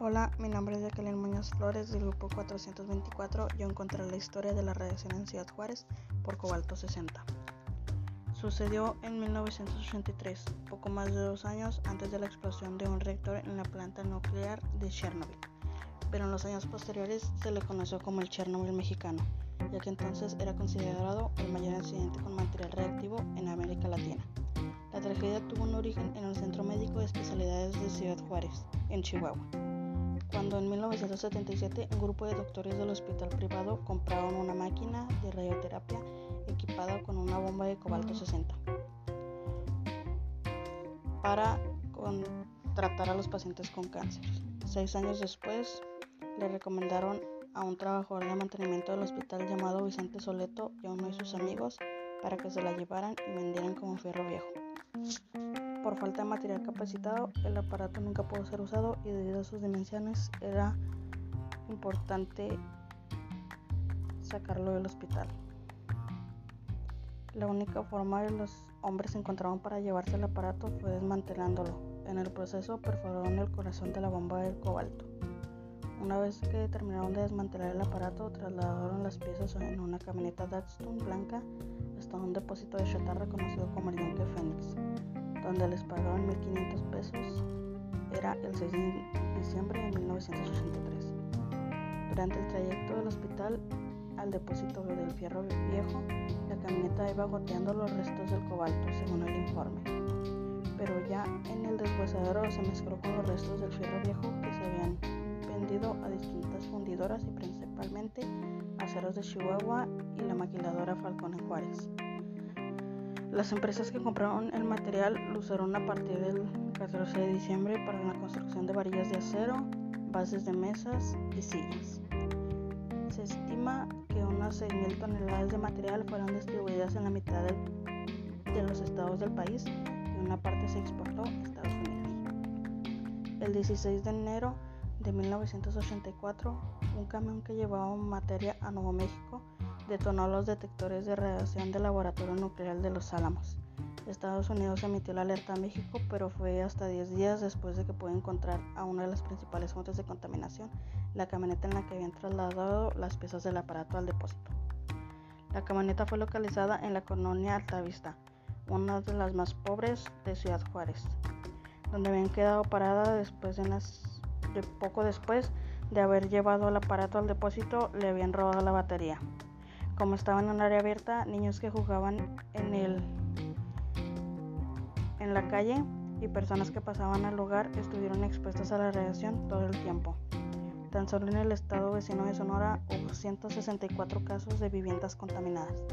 Hola, mi nombre es Jacqueline Muñoz Flores del grupo 424. Yo encontré la historia de la radiación en Ciudad Juárez por cobalto 60. Sucedió en 1983, poco más de dos años antes de la explosión de un reactor en la planta nuclear de Chernobyl, pero en los años posteriores se le conoció como el Chernobyl mexicano, ya que entonces era considerado el mayor incidente con material reactivo en América Latina. La tragedia tuvo un origen en el Centro Médico de Especialidades de Ciudad Juárez, en Chihuahua, cuando en 1977 un grupo de doctores del hospital privado compraron una máquina de radioterapia equipada con una bomba de cobalto 60 para tratar a los pacientes con cáncer. Seis años después, le recomendaron a un trabajador de mantenimiento del hospital llamado Vicente Soleto y a uno de sus amigos para que se la llevaran y vendieran como fierro viejo. Por falta de material capacitado, el aparato nunca pudo ser usado y debido a sus dimensiones era importante sacarlo del hospital. La única forma que los hombres encontraron para llevarse el aparato fue desmantelándolo. En el proceso perforaron el corazón de la bomba del cobalto. Una vez que terminaron de desmantelar el aparato, trasladaron las piezas en una camioneta Datsun blanca hasta un depósito de chatarra conocido como el donde les pagaron 1.500 pesos. Era el 6 de diciembre de 1983. Durante el trayecto del hospital al depósito del fierro viejo, la camioneta iba goteando los restos del cobalto, según el informe. Pero ya en el deshuesadero se mezcló con los restos del fierro viejo que se habían vendido a distintas fundidoras y principalmente Aceros de Chihuahua y la maquiladora Falcón en Juárez. Las empresas que compraron el material lo usaron a partir del 14 de diciembre para la construcción de varillas de acero, bases de mesas y sillas. Se estima que unas 6.000 toneladas de material fueron distribuidas en la mitad de, los estados del país y una parte se exportó a Estados Unidos. El 16 de enero de 1984, un camión que llevaba materia a Nuevo México detonó los detectores de radiación del laboratorio nuclear de Los Álamos. Estados Unidos emitió la alerta a México, pero fue hasta 10 días después de que pudo encontrar a una de las principales fuentes de contaminación, la camioneta en la que habían trasladado las piezas del aparato al depósito. La camioneta fue localizada en la colonia Altavista, una de las más pobres de Ciudad Juárez, donde habían quedado parada después de unas poco después de haber llevado el aparato al depósito le habían robado la batería. Como estaba en un área abierta, niños que jugaban en el en la calle y personas que pasaban al lugar estuvieron expuestas a la radiación todo el tiempo. Tan solo en el estado vecino de Sonora hubo 164 casos de viviendas contaminadas.